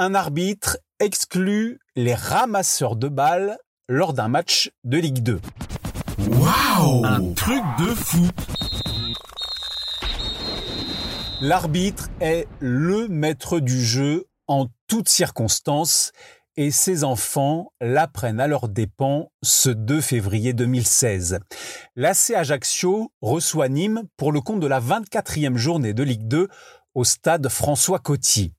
Un arbitre exclut les ramasseurs de balles lors d'un match de Ligue 2. Waouh! Un truc de fou. L'arbitre est le maître du jeu en toutes circonstances et ses enfants l'apprennent à leurs dépens ce 2 février 2016. L'AC Ajaccio reçoit Nîmes pour le compte de la 24e journée de Ligue 2 au stade François Coty.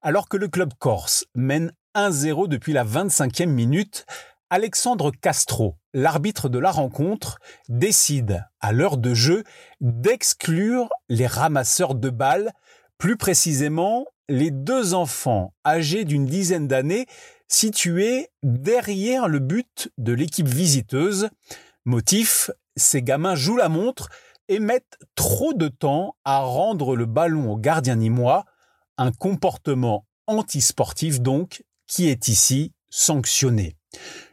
Alors que le club corse mène 1-0 depuis la 25e minute, Alexandre Castro, l'arbitre de la rencontre, décide, à l'heure de jeu, d'exclure les ramasseurs de balles, plus précisément les deux enfants âgés d'une dizaine d'années situés derrière le but de l'équipe visiteuse. Motif, ces gamins jouent la montre et mettent trop de temps à rendre le ballon au gardien nîmois, un comportement antisportif donc qui est ici sanctionné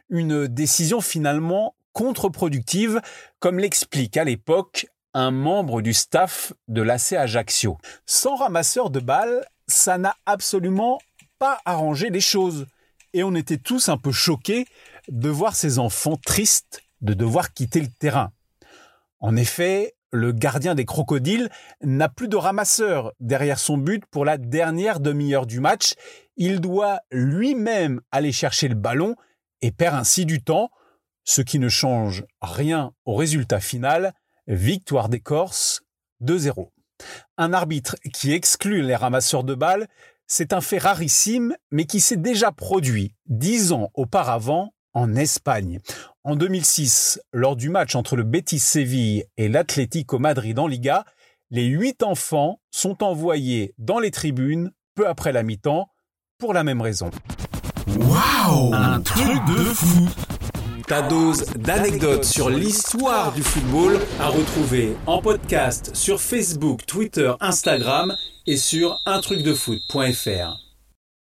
une décision finalement contre-productive, comme l'explique à l'époque un membre du staff de l'AC Ajaccio. Sans ramasseur de balles, ça n'a absolument pas arrangé les choses. Et on était tous un peu choqués de voir ces enfants tristes de devoir quitter le terrain. En effet, le gardien des crocodiles n'a plus de ramasseur derrière son but pour la dernière demi-heure du match. Il doit lui-même aller chercher le ballon et perd ainsi du temps, ce qui ne change rien au résultat final, victoire des Corses 2-0. Un arbitre qui exclut les ramasseurs de balles, c'est un fait rarissime, mais qui s'est déjà produit dix ans auparavant en Espagne. En 2006, lors du match entre le Betis Séville et l'Atlético Madrid en Liga, les huit enfants sont envoyés dans les tribunes peu après la mi-temps pour la même raison. Waouh Un truc de fou Ta dose d'anecdotes sur l'histoire du football à retrouver en podcast sur Facebook, Twitter, Instagram et sur untrucdefoot.fr.